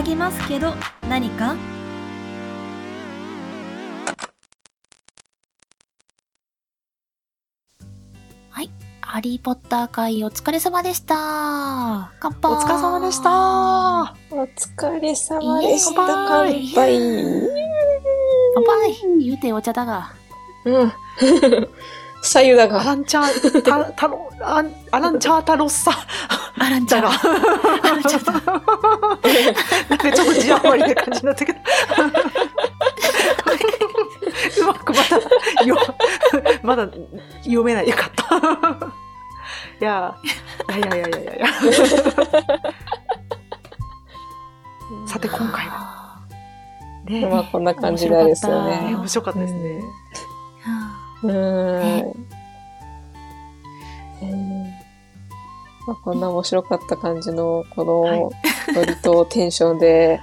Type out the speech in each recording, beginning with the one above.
騒ぎますけど、何か？はい。ハリーポッター会お疲れ様でした。乾杯。お疲れ様でした。お疲れ様でした。乾杯乾杯。言うてお茶だが。うん。左右だアが。ランチャー、た、たろ、アンアランチャータロッサ。あらんちゃん。あらんちゃんだ。なんかちょっと字余りな感じになったけど。うまくまだ、よ、まだ読めないよかった。いや、いやいやいやいやいや。さて今回はね、まあこんな感じでですよねね。面白かったです。ねうんまあ、こんな面白かった感じの、こはいの、ノリとテンションで、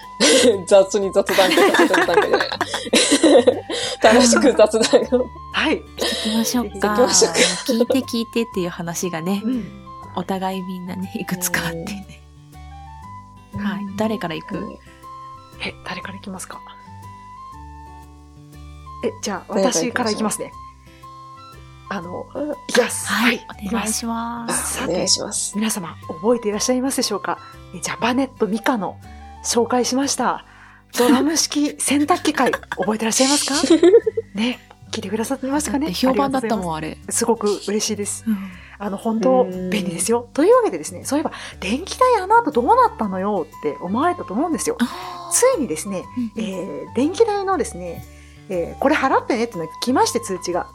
雑に雑談会、雑談会じゃないな。楽しく雑談を。はい。行きましょうか。行きましょうか聞いて聞いてっていう話がねう、ん。お互いみんなね、いくつかあってね。はい。誰から行く？え、誰からいきますか？え、じゃあ、私からいきますね。あの、うんいきます。はい。いお願いします。お願いします。皆様、覚えていらっしゃいますでしょうか？えジャパネットミカの紹介しました。ドラム式洗濯機会、覚えていらっしゃいますか？ね、聞いてくださってましたかね？評判だったん。もん、あれ。すごく嬉しいです。うんあの、本当うん便利ですよ。というわけでですね、そういえば、電気代あの後どうなったのよって思われたと思うんですよ。ついにですね、えー電気代のですね、えーこれ払ってねってのが来まして通知が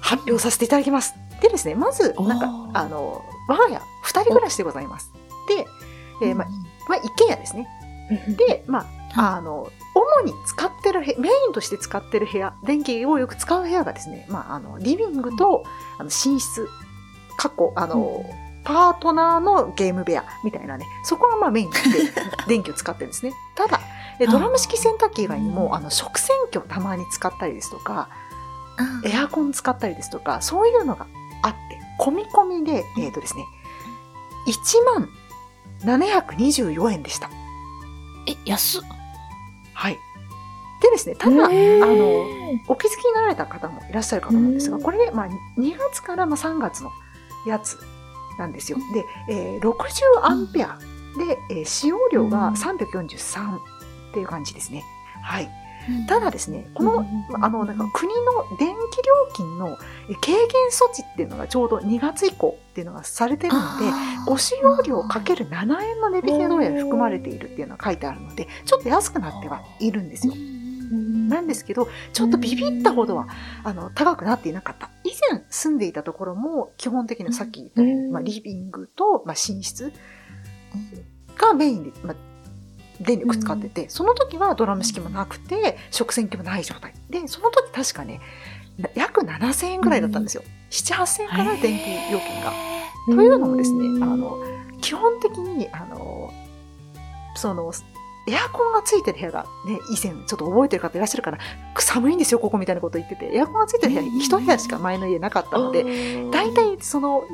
発表させていただきます。でですね、まず、なんかあの、我が家二人暮らしでございます。で、えーまあ、まあ、一軒家ですね。で、まあ、あの、主に使ってる部メインとして使ってる部屋、電気をよく使う部屋がですね、まあ、あの、リビングと、あの、寝室、過去、あの、パートナーのゲーム部屋みたいなね、そこはまあメインで 電気を使ってるんですね。ただ、えドラム式洗濯機以外にも、あの、食洗機をたまに使ったりですとか、エアコン使ったりですとか、そういうのがあって、込み込みで、えっ、とですね、1万724円でした。え、安っ。はい。でですね、ただ、あの、お気づきになられた方もいらっしゃるかと思うんですが、うんこれで、まあ、2月からまあ3月のやつなんですよ。で、えー60アンペアで、えー使用量が343っていう感じですね。はい。ただですね、この、あの、なんか国の電気料金のえ軽減措置っていうのがちょうど2月以降っていうのがされてるので、ご使用量かける7円の値引きがどうやら含まれているっていうのが書いてあるので、ちょっと安くなってはいるんですよ。なんですけど、ちょっとビビったほどは、あの、高くなっていなかった。以前住んでいたところも、基本的なさっき言ったように、うん。まあ、リビングと、まあ、寝室がメインで、まあ、電力使ってて、その時はドラム式もなくて、食洗機もない状態。で、その時確かね、な約7000円ぐらいだったんですよ。7、8000円かな、電気料金が。というのもですね、あの、基本的に、あの、その、エアコンがついてる部屋がね、以前ちょっと覚えてる方いらっしゃるから、寒いんですよ、ここみたいなこと言ってて、エアコンがついてる部屋、一部屋しか前の家なかったので、大体その、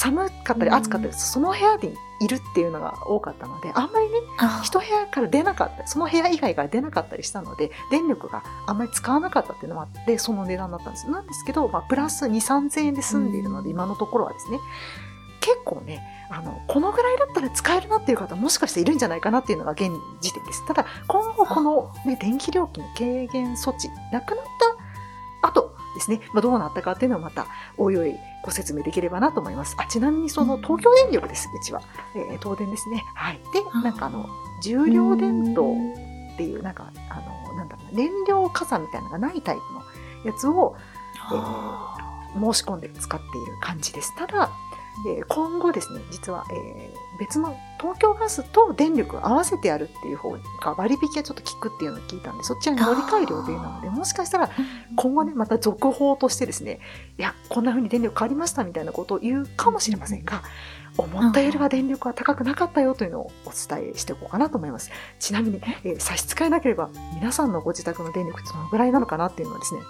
寒かったり暑かったり、その部屋にいるっていうのが多かったので、あんまりね、一部屋から出なかった、その部屋以外から出なかったりしたので、電力があんまり使わなかったっていうのもあって、その値段だったんです。なんですけど、まあ、プラス2、3000円で済んでいるので、今のところはですね、結構ね、あの、このぐらいだったら使えるなっていう方もしかしているんじゃないかなっていうのが現時点です。ただ、今後この、ね、電気料金の軽減措置、なくなった後ですね、まあ、どうなったかっていうのをまた、おいおいご説明できればなと思います。あ、ちなみにその東京電力です、うちは。えー東電ですね。はい。で、なんかあの、重量電灯っていう、なんか、あの、なんだろうな、燃料加算みたいなのがないタイプのやつを、えー申し込んで使っている感じです。ただ、えー今後ですね、実は、えー別の東京ガスと電力を合わせてやるっていう方が割引がちょっと効くっていうのを聞いたんで、そっちは乗り換える予定なので、もしかしたら今後ね、また続報としてですね、いや、こんな風に電力変わりましたみたいなことを言うかもしれませんが、思ったよりは電力は高くなかったよというのをお伝えしておこうかなと思います。ちなみに、えー差し支えなければ、皆さんのご自宅の電力ってどのぐらいなのかなっていうのをですね、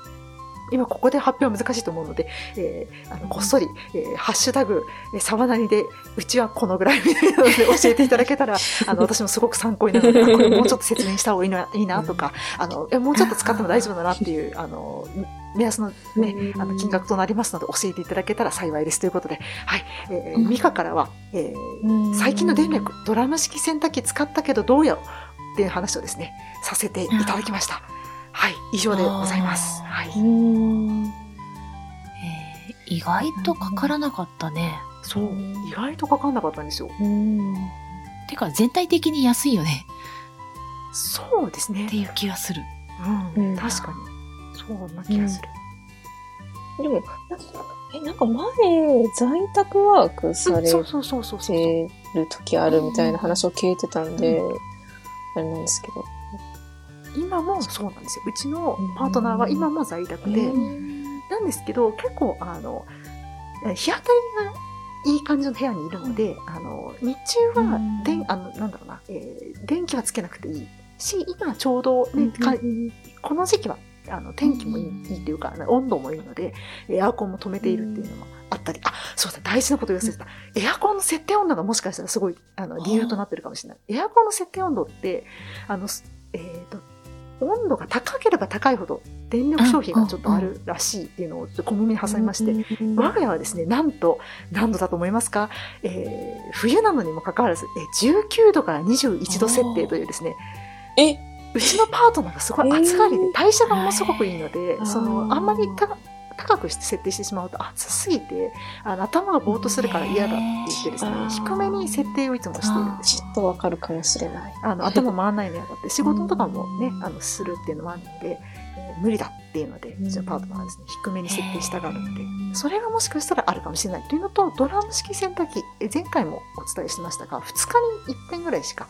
今ここで発表は難しいと思うので、えーあのこっそり、えーハッシュタグ、えー、沢なりで、うちはこのぐらいみたいなので 教えていただけたら、あの、私もすごく参考になるので、あこれもうちょっと説明した方がいいないいなとか、あの、えもうちょっと使っても大丈夫だなっていう、あの、目安のね、あの金額となりますので教えていただけたら幸いですということで、はい、えー、ミカからは、えー最近の電力、ドラム式洗濯機使ったけどどうよっていう話をですね、させていただきました。はい、以上でございます。はい。うん。えー意外とかからなかったね。そう、意外とかかんなかったんですよ。うん。てか全体的に安いよねそうですねって。いう気がする。うん、うん確かに。そうな気がする。でも、え、なんか前、在宅ワークされ。てる時あるみたいな話を聞いてたんで、あれなんですけど。今もそうなんですよ。うちのパートナーは今も在宅で、なんですけど、結構、あの、日当たりがいい感じの部屋にいるので、あの、日中はうん、電、あの、なんだろうな、えー電気はつけなくていい。し、今ちょうどね、かこの時期は、あの、天気もいい,、いいというか、温度もいいので、エアコンも止めているっていうのもあったり、あ、そうだ、大事なこと言わせてた。エアコンの設定温度がもしかしたらすごい、あの、理由となってるかもしれない。エアコンの設定温度って、あの、すえっ、と、温度が高ければ高いほど電力消費がちょっとあるらしいっていうのをちょっと小耳に挟みまして、我が家はですね、なんと、何度だと思いますか、えー冬なのにもかかわらず、えー19度から21度設定というですね、え？うちのパートナーがすごい暑がりで、代謝がものすごくいいので、ーその、あんまり高高くして設定してしまうと暑すぎて、あの頭がぼーっとするから嫌だって言ってですねあー、低めに設定をいつもしているんです。よ。ちょっとわかるかもしれない。あの頭回らないのやだって仕事とかもね、あのするっていうのもあるので、えー無理だっていうので、うちのパートナーはですね、低めに設定したがるので、それがもしかしたらあるかもしれないというのと、ドラム式洗濯機、え前回もお伝えしましたが、2日に1遍ぐらいしか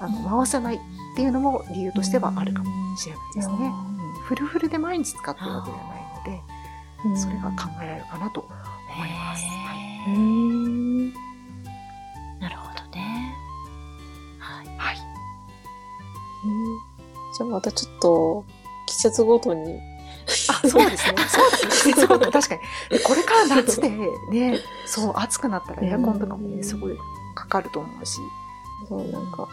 あの回せないっていうのも理由としてはあるかもしれないですね。うん。フルフルで毎日使ってるわけではないので、それが考えられるかなと思います。なるほどね。はい。はい。じゃあまたちょっと、季節ごとに。あ、そうですね。そうですね。季節ごとに確かに。でこれから夏でね、そう、暑くなったらエアコンとかもね、すごいかかると思うし。そう、なんか、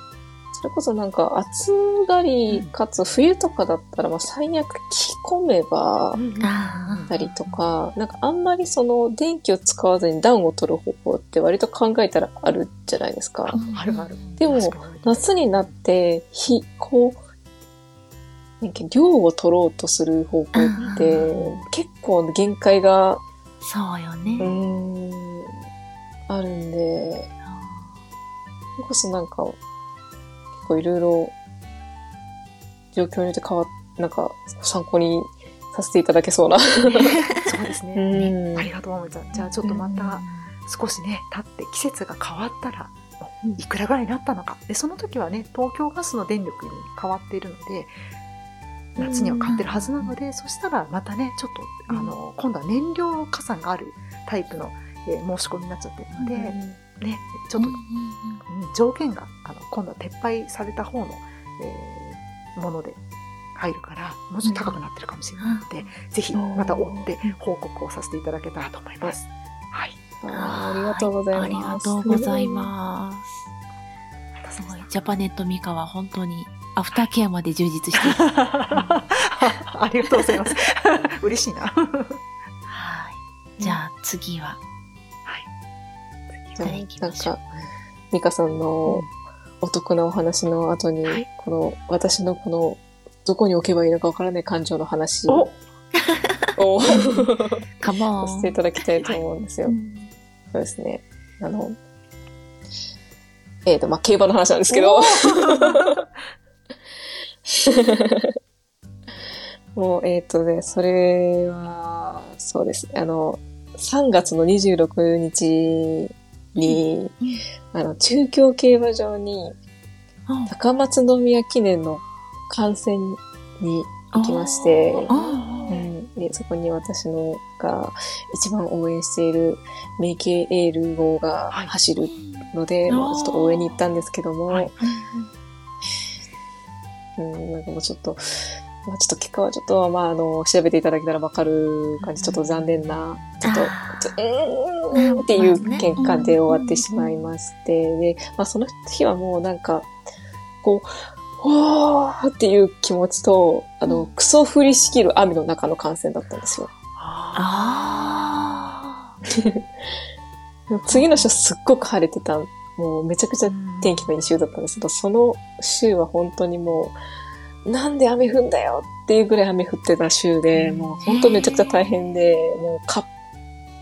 それこそなんか暑がりかつ冬とかだったら、まあ最悪着込めば、あたりとか、なんかあんまりその電気を使わずに暖を取る方法って割と考えたらあるじゃないですか。あるある。でも夏になって、ひ、こう、なんか量を取ろうとする方法ってうん結構限界が、そうようね。ーん、あるんで、それこそなんか、結構いろいろ状況によって変わっ、なんか参考にさせていただけそうな。そうですうね。んありがとう、ももちゃん。じゃあちょっとまた少しね、経って季節が変わったら、いくらぐらいになったのか。で、その時はね、東京ガスの電力に変わっているので、夏には買ってるはずなので、そしたらまたね、ちょっと、あの、今度は燃料加算があるタイプの、えー申し込みになっちゃってるので、ね、ちょっと、うん条件があの今度は撤廃された方の、えーもので入るからもうちょっと高くなってるかもしれないので、ぜひまた追って報告をさせていただけたらと思います。はい。ありがとうございます。ありがとうございます。すすごい。ジャパネットミカは本当にアフターケアまで充実している。ありがとうございます。嬉しいな。ははい。じゃあ次は。い。じゃあじゃあ行きなんか、ミカさんのお得なお話の後に、はいこの私のこの、どこに置けばいいのかわからない感情の話お をカモン。させていただきたいと思うんですよ。うんそうですね。あの、えっ、と、まあ、競馬の話なんですけど もう、えっ、とね、それは、そうですね。あの、3月の26日に、あの、中京競馬場に、高松宮記念の観戦に行きまして、あうん、でそこに私のが一番応援しているメイケエール号がはい。走るので、まあ、ちょっと応援に行ったんですけども、はい。うん、なんかもうちょっと、まあ、ちょっと結果はちょっと、まあ、あの、調べていただけたらわかる感じ、ちょっと残念な、ちょっと、うーんっていう結果で終わってしまいまして、で、まあ、その日はもうなんか、こう、わーっていう気持ちと、あの、クソ降りしきる雨の中の観戦だったんですよ。あ 次の週すっごく晴れてた、もうめちゃくちゃ天気のいい週だったんですけど、その週は本当にもう、なんで雨降んだよっていうぐらい雨降ってた週で、もう本当めちゃくちゃ大変で、もうカッ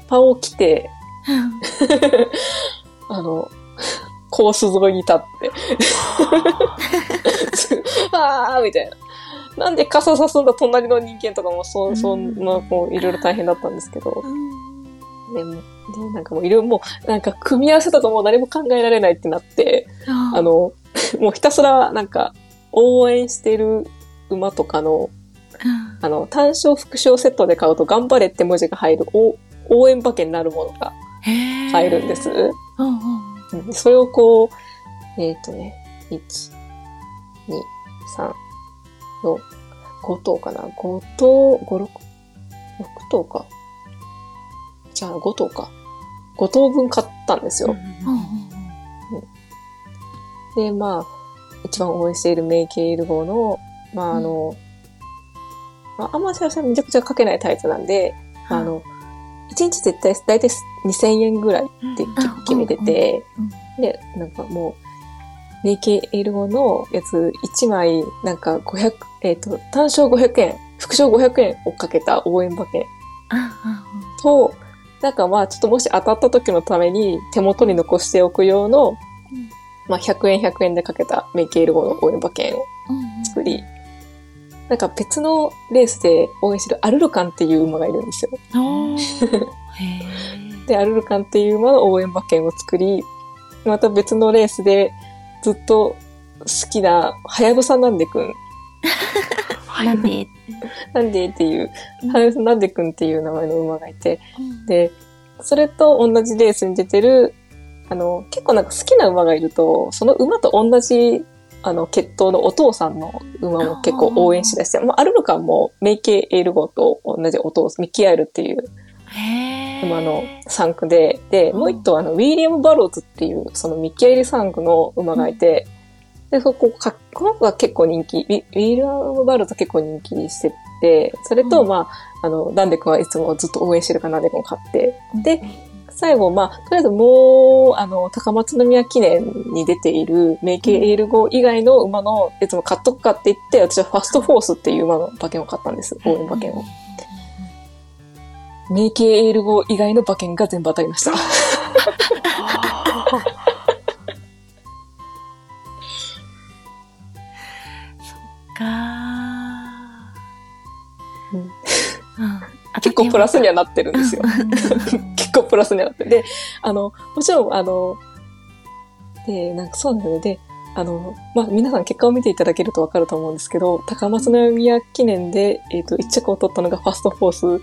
パを着て、あの、コース沿いに立って、あーみたいな。なんで傘さすんだ隣の人間とかも、そ、そんな、こう、いろいろ大変だったんですけど、でも、で、なんかもういろいろもう、なんか組み合わせだともう何も考えられないってなって、ああの、もうひたすらなんか応援してる馬とかの、あの、単勝副賞セットで買うと頑張れって文字が入る応応援馬券になるものが入るんです。うんうんうんそれをこう、えっ、とね、1、2、3、4、5頭かな ?5 頭、5、6、6頭か。じゃあ5頭か。5頭分買ったんですよ。うんうんで、まあ、一番応援しているメイケイル号の、まああの、まあ、あんまり私はめちゃくちゃかけないタイプなんで、まああの、1日絶対、だいたい2000円ぐらいってうん。決めててうん、で、なんかもう、メイケイル号のやつ1枚、なんか500、えっ、と、単勝500円、副賞500円をかけた応援馬券と、なんかまあちょっともし当たった時のために手元に残しておく用の、うんまあ100円100円でかけたメイケイル号の応援馬券を作り、なんか別のレースで応援してるアルルカンっていう馬がいるんですよ。で、アルルカンっていう馬の応援馬券を作り、また別のレースでずっと好きな、はやぶさなんでくん、なんで？なんでっていう、うん。はやぶさなんでくんっていう名前の馬がいて、うん。で、それと同じレースに出てる、あの、結構なんか好きな馬がいると、その馬と同じ、あの、血統のお父さんの馬も結構応援しだして、まあ、アルルカンもメイケイエール号と同じお父さん、ミッキーアイルっていう馬の産区で、で、もう一頭あの、ウィリアム・バローズっていう、そのミッキーアイル産区の馬がいて、で、そこ、かこの子が結構人気、ウィウィリアム・バローズは結構人気してて、それと、うん。まあ、あの、ダンデ君はいつもずっと応援してるからナンデ君を買って、で、最後、まあ、とりあえずもう、あの、高松宮記念に出ているメイケイエール号以外の馬のやつも買っとくかって言って、私はファストフォースっていう馬の馬券を買ったんです。応援馬券を。メイケイエール号以外の馬券が全部当たりました。結構プラスにはなってるんですよ。構プラスになって。で、あの、もちろん、あの、で、なんかそうなんだよね。で、あの、まあ、皆さん結果を見ていただけるとわかると思うんですけど、高松宮記念で、えっ、と、1着を取ったのがファストフォース。うん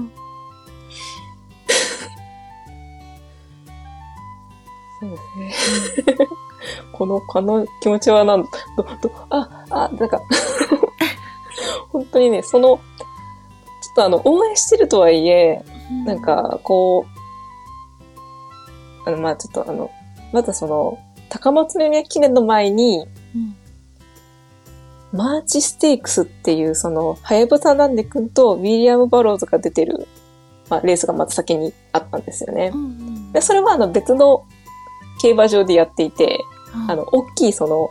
うんそうですね。この、この気持ちはなん、ど、ど、あ、あ、なんか、本当にね、その、とあの、応援してるとはいえ、なんか、こう、あの、まあちょっとあの、まずその、高松宮記念の前に、うん。マーチステークスっていう、その、はやぶさなんでくんとウィリアム・バローズが出てる、まあ、レースがまず先にあったんですよね。う。んで、それはあの別の競馬場でやっていて、うんあの、大きいその、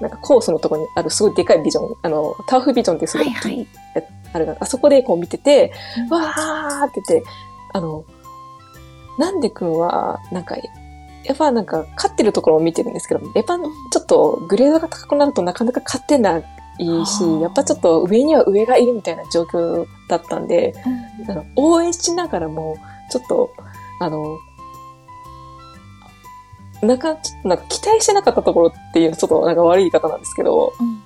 なんかコースのところにあるすごいでかいビジョン、あの、ターフビジョンってすごいはいはい。あれが、あそこでこう見てて、うん。わーって言って、あの、なんでくんは、なんか、やっぱなんか、勝ってるところを見てるんですけど、やっぱちょっとグレードが高くなるとなかなか勝てないしやっぱちょっと上には上がいるみたいな状況だったんで、うん。あの応援しながらも、ちょっと、あの、なんか、ちょっとなんか期待してなかったところっていうのちょっとなんか悪い言い方なんですけど、うん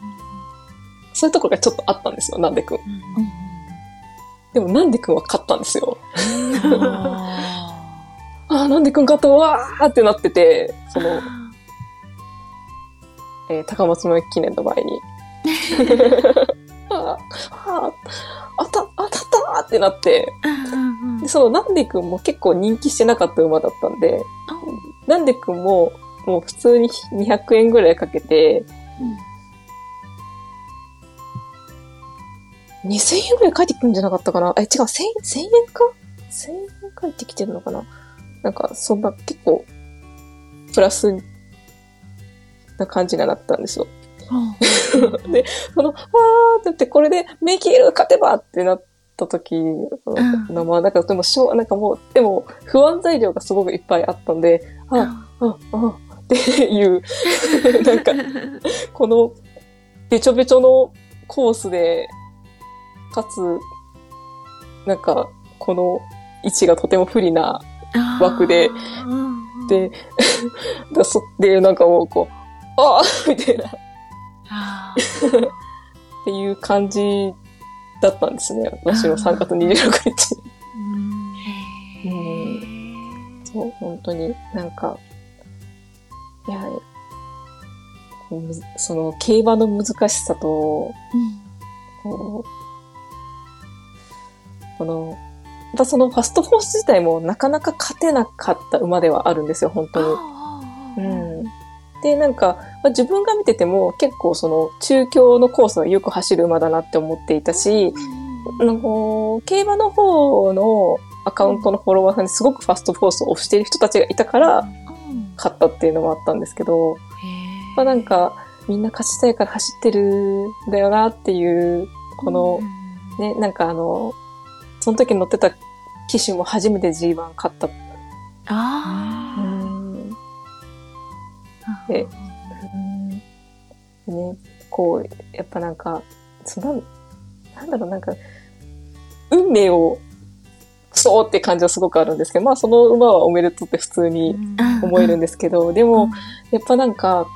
そういうところがちょっとあったんですよ、なんでくん。うんでもなんでくんは勝ったんですよ。うんあああ、なんでくん勝ったわーってなってて、その、えー高松の記念の前に。ああ、あた、当たったってなって、うんうんでそのなんでくんも結構人気してなかった馬だったんで、なんでくんももう普通に200円ぐらいかけて、2000円ぐらい返ってくるんじゃなかったかな？え、違う、1000、1000円か ?1000 円返ってきてるのかな？なんか、そんな結構、プラスな感じになったんですよ。で、その、わーって言って、これでメキール勝てばってなった時の、まあ、なんかでもしょう、なんかもう、でも不安材料がすごくいっぱいあったんで、あ、あ、あ、っていう、なんか、この、べちょべちょのコースで、かつ、なんか、この位置がとても不利な、枠でで、だそで、なんかもうこう、ああみたいな、っあていう感じだったんですね。私の3月26日。ーうんそう、本当になんか、いや、その競馬の難しさと、こう、この、またそのファストフォース自体もなかなか勝てなかった馬ではあるんですよ、本当に。うん。で、なんか、まあ、自分が見てても結構その中京のコースはよく走る馬だなって思っていたし、あの競馬の方のアカウントのフォロワーさんにすごくファストフォースを押している人たちがいたから勝ったっていうのもあったんですけど、まあなんかみんな勝ちたいから走ってるんだよなっていう、このね、なんかあの、その時乗ってた騎手も初めて G1 勝った。ああ。ん。でね、こう、やっぱなんか、そのなんだろう、なんか、運命を、クソーって感じはすごくあるんですけど、まあその馬はおめでとうって普通に思えるんですけど、でも、やっぱなんか、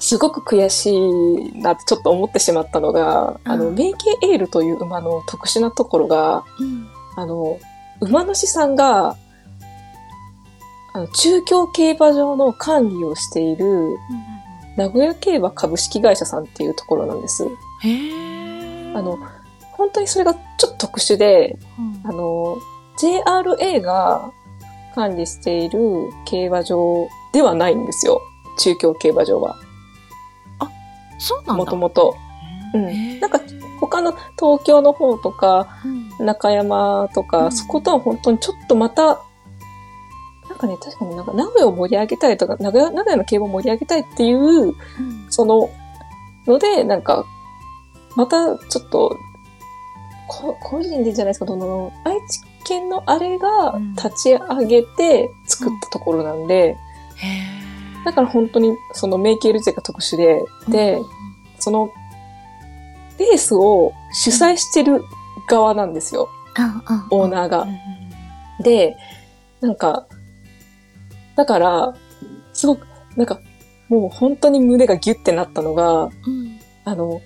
すごく悔しいなってちょっと思ってしまったのが、あの、うんメイケエールという馬の特殊なところが、あの、馬主さんが、あの、中京競馬場の管理をしている、名古屋競馬株式会社さんっていうところなんです。あの、本当にそれがちょっと特殊で、あの、JRA が管理している競馬場ではないんですよ。中京競馬場は。そうなんだ。もともと。うへん。ーなんか、他の東京の方とか、うん中山とか、うんそことは本当にちょっとまた、かね、確かになんか名古屋を盛り上げたいとか、名古屋名古屋の競馬を盛り上げたいっていう、その、ので、なんか、またちょっと、こ個人でじゃないですか、どの、愛知県のあれがうん。立ち上げて作ったところなんで、へだから本当にそのメイケール勢が特殊で、え。で、その、レースを主催してる側なんですよ、オーナーが。で、なんか、だから、すごく、なんか、もう本当に胸がギュッてなったのが、うん。あの、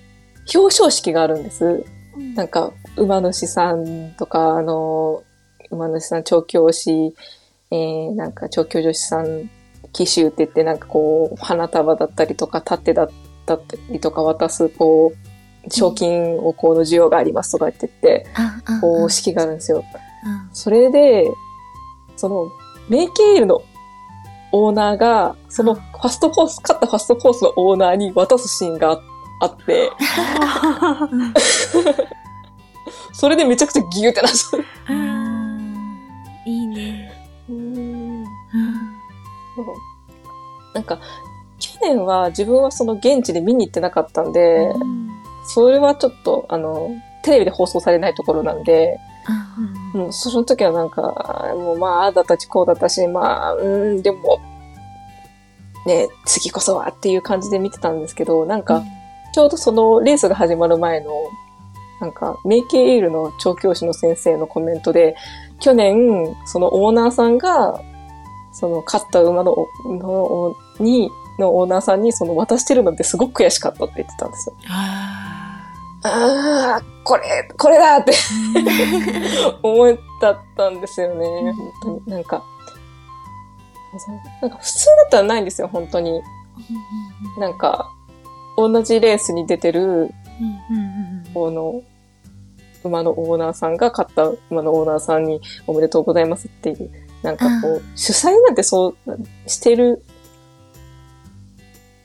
表彰式があるんです。うんなんか、馬主さんとか、あの、馬主さん調教師、えー、なんか調教助手さん、騎手って言って、なんかこう、花束だったりとか、盾だったりとか渡す、こう、賞金をこうの需要がありますとか言ってって、こう、式があるんですよ。それで、その、メイケールのオーナーが、そのファストコース、勝ったファストコースのオーナーに渡すシーンがあって、それでめちゃくちゃギューってなっちゃう。いいね。そう。なんか、去年は自分はその現地で見に行ってなかったんで、それはちょっと、あの、テレビで放送されないところなんで、もうその時はなんか、もうまあ、ああだったし、こうだったし、まあ、うん、でも、ね、次こそはっていう感じで見てたんですけど、なんか、ちょうどそのレースが始まる前の、なんか、メイケイールの調教師の先生のコメントで、去年、そのオーナーさんが、その勝った馬の、の、に、のオーナーさんにその渡してるのってすごく悔しかったって言ってたんですよ。あああ、これ、これだって 思ったったんですよね。本当に。なんか、なんか普通だったらないんですよ、本当に。なんか、同じレースに出てる、この、馬のオーナーさんが買った馬のオーナーさんにおめでとうございますっていう、なんかこう、主催なんてそうしてる、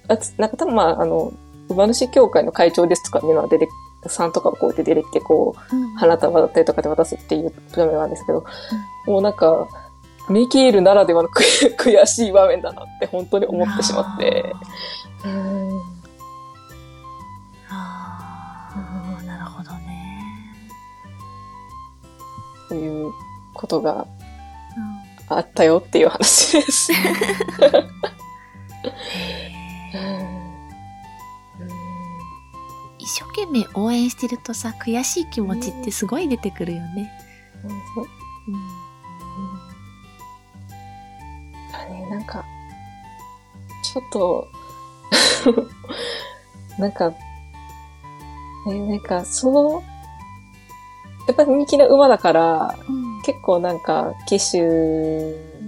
あつなんか多分まあ、あの、馬主協会の会長ですとかいうのは出て、さんとかをこうやって出てきて、こう、うん花束だったりとかで渡すっていう場面なんですけど、もうなんか、ミキールならではの悔悔しい場面だなって本当に思ってしまって。うんあーなるほどね。そういうことがあったよっていう話です。一生懸命応援してるとさ、悔しい気持ちってすごい出てくるよね。だね、なんか、ちょっと、なんか、ね、なんか、その、やっぱり人気な馬だから、うん。結構なんか、騎手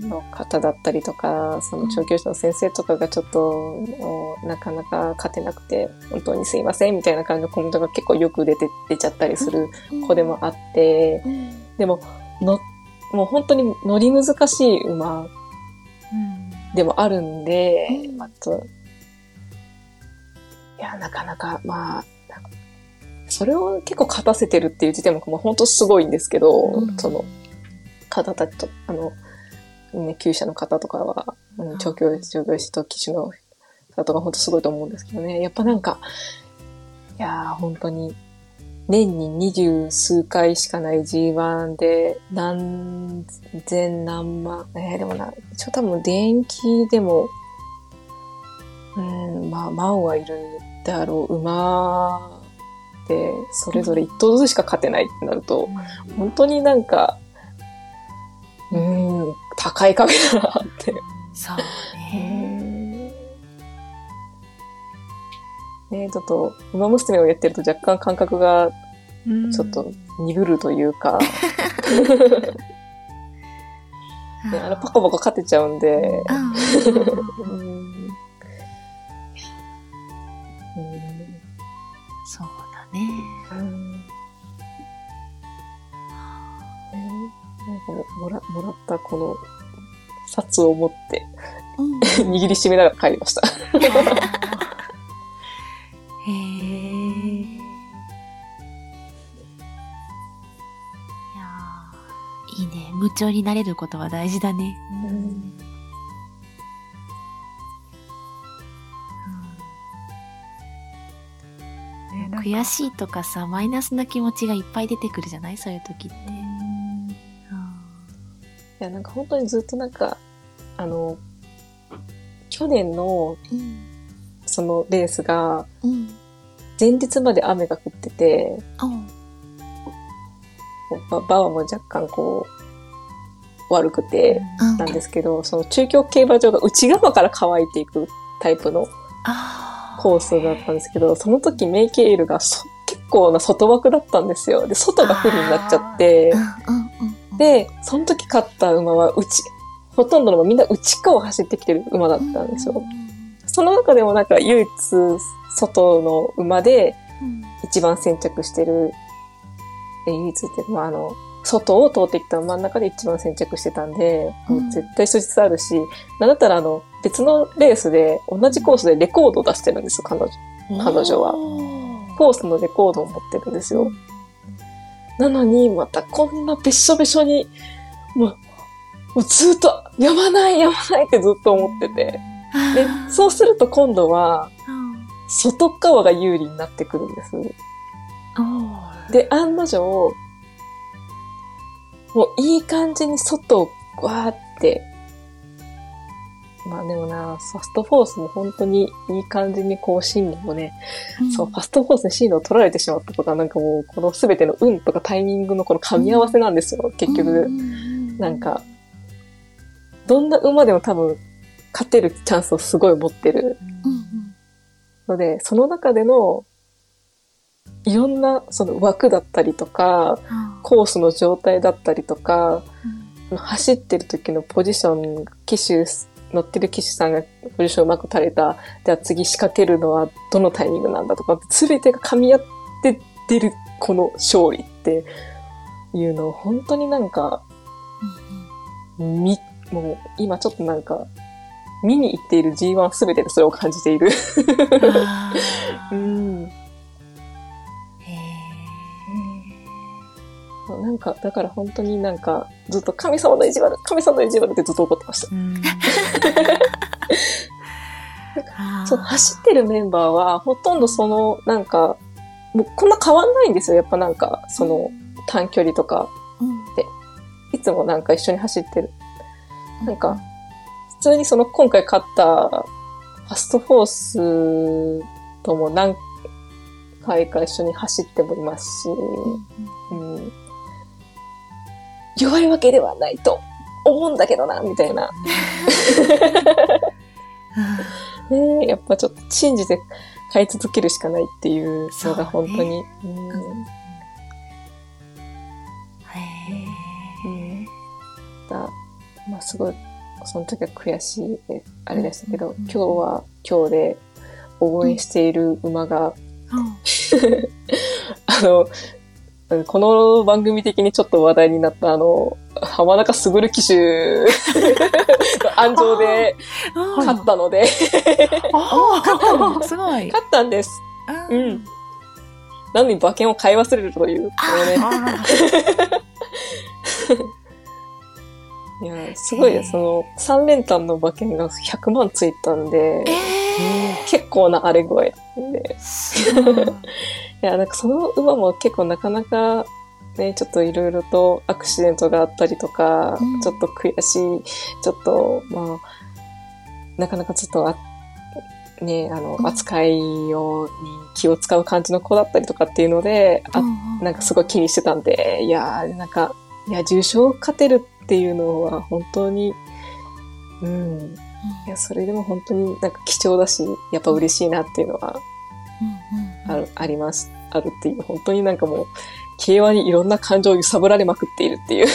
の方だったりとか、その調教師の先生とかがちょっと、もうなかなか勝てなくて、本当にすいませんみたいな感じのコメントが結構よく出て、出ちゃったりする子でもあって、うん。でも、の、もう本当に乗り難しい馬でもあるんで、うん。まと、いや、なかなか、まあ、それを結構勝たせてるっていう時点も、まあ、本当すごいんですけど、うん。その、方たちと、あの、ね、厩舎の方とかは、うん、調教師、調教師と騎手の方とか本当すごいと思うんですけどね。やっぱなんか、いやー、本当に、年に二十数回しかない G1 で、何千何万、えー、でもな、一応多分電気でも、うん、まあ、万はいるであろう馬で、それぞれ一頭ずつしか勝てないってなると、本当になんか、うん、高い壁だなって。そうね。ねちょっと、馬娘をやってると若干感覚がちょっと鈍るというか、ね、あのパコパコ勝てちゃうんで、あうん。うん。そうだね。うん。ねなんかももらもらったこの札を持ってうん。握りしめながら帰りました。へえ。いやーいいね。無調になれることは大事だね。ねなんか悔しいとかさ、マイナスな気持ちがいっぱい出てくるじゃない？そういう時って。いや、なんか本当にずっとなんか、あの、去年のうん。そのレースが、うん。前日まで雨が降ってて、ババワも若干こう、悪くて、うんなんですけど、その中京競馬場が内側から乾いていくタイプのコースだったんですけど、その時メイケールがそ結構な外枠だったんですよ。で、外が不利になっちゃってう、んうんうんうん。で、その時勝った馬は内、ほとんどの馬みんな内側を走ってきてる馬だったんですよ。その中でもなんか唯一外の馬でうん一番先着してる、え唯一っていうか、まあ、あの、外を通ってきた馬の中で一番先着してたんで、もう絶対素質あるし、なんだったらあの、別のレースで同じコースでレコードを出してるんですよ、彼女。彼女はコースのレコードを持ってるんですよ。なのに、またこんなべっしょべしょに、もう、もうずっと、やまない、やまないってずっと思ってて。でそうすると今度は、うん外側が有利になってくるんです。で、案の定、もういい感じに外をわーって、まあでもな、ファストフォースも本当にいい感じにこう進路をね、そう、ファストフォースに進路を取られてしまったとか、なんかもうこの全ての運とかタイミングのこの噛み合わせなんですよ、結局。なんか、どんな馬でも多分勝てるチャンスをすごい持ってる。うんうんので、その中での、いろんなその枠だったりとか、うん。コースの状態だったりとか、うん。走ってる時のポジション、機種乗ってる騎士さんがポジションうまく垂れた、じゃあ次仕掛けるのはどのタイミングなんだとかって、すべてが噛み合って出るこの勝利っていうのを本当になんか、み、もう今ちょっとなんか、見に行っている G1 すべてでそれを感じている。うん。へなんか、だから本当になんか、ずっと神様の意地悪、神様の意地悪ってずっと怒ってました。そう、走ってるメンバーは、ほとんどその、なんか、もうこんな変わんないんですよ。やっぱなんか、その、短距離とか、うんいつもなんか一緒に走ってる。なんか、普通にその、今回勝った、ファストフォースとも何回か一緒に走ってもいますし、うん。弱いわけではないと思うんだけどな、みたいな。ねえやっぱちょっと信じて買い続けるしかないっていうのが本当に。うんうんへまあすごい、その時は悔しいで、あれでしたけど、今日は今日で応援している馬が、ー あの、うんこの番組的にちょっと話題になったあの、浜中卓騎手の安城でうん勝ったので、あ勝ったのすごい。勝ったんです。うん。なのに馬券を買い忘れるという。これねあ いや、すごいです。その、3連単の馬券が100万ついたんで、え結構な荒れ声で。い。いや、なんかその馬も結構なかなか、ね、ちょっといろいろとアクシデントがあったりとか、うんちょっと悔しい、ちょっと、まあ、なかなかちょっとあ、ね、あの、うん扱いを、に気を使う感じの子だったりとかっていうので、あなんかすごい気にしてたんで、いやー、なんか、いや、重賞勝てるっていうのは本当に、うん。いや、それでも本当になんか貴重だし、やっぱ嬉しいなっていうのはある、あります。あるっていう、本当になんかもう、競馬にいろんな感情を揺さぶられまくっているっていう。い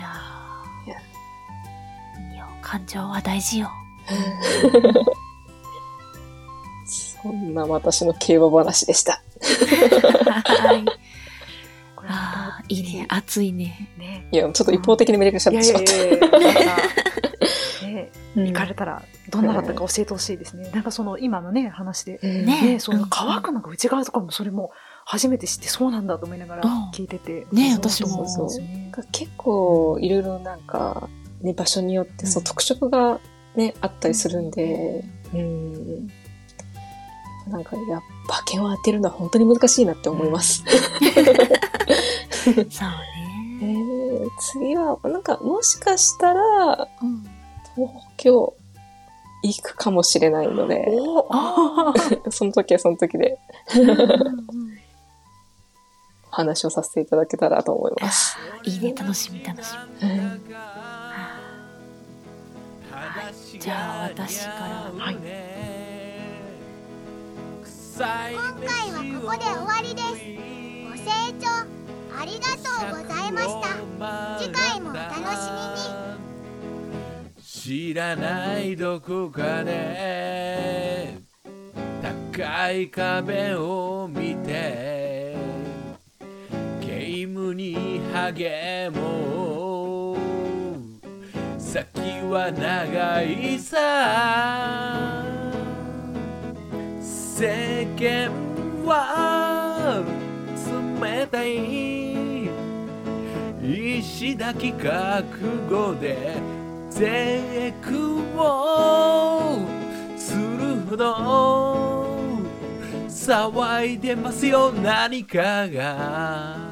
やいや感情は大事よ。そんな私の競馬話でした。はい。あたーいいね、熱いね。ね。いや、ちょっと一方的にめちゃくちゃいや喋ってしまった。行かれたらどんなだったか教えてほしいですね。なんかその今のね、話で。うんねね、そのうん乾くのが内側とかもそれも初めて知ってそうなんだと思いながらうん聞いてて。ね私もそうですよね結構いろいろなんか、ね、場所によってそううん特色がね、あったりするんで、うん。なんか、いや、馬券を当てるのは本当に難しいなって思います。そうえね。ー次は、なんか、もしかしたら、うん東京行くかもしれないので、その時はその時で。話をさせていただけたらと思います。いいね、楽しみ、楽しみ。じゃあ、私から。はい。今回はここで終わりです知らないどこかで高い壁を見てゲームに励もう。先は長いさ。世間は冷たい。石抱き覚悟で絶句をするほど。騒いでますよ何かが。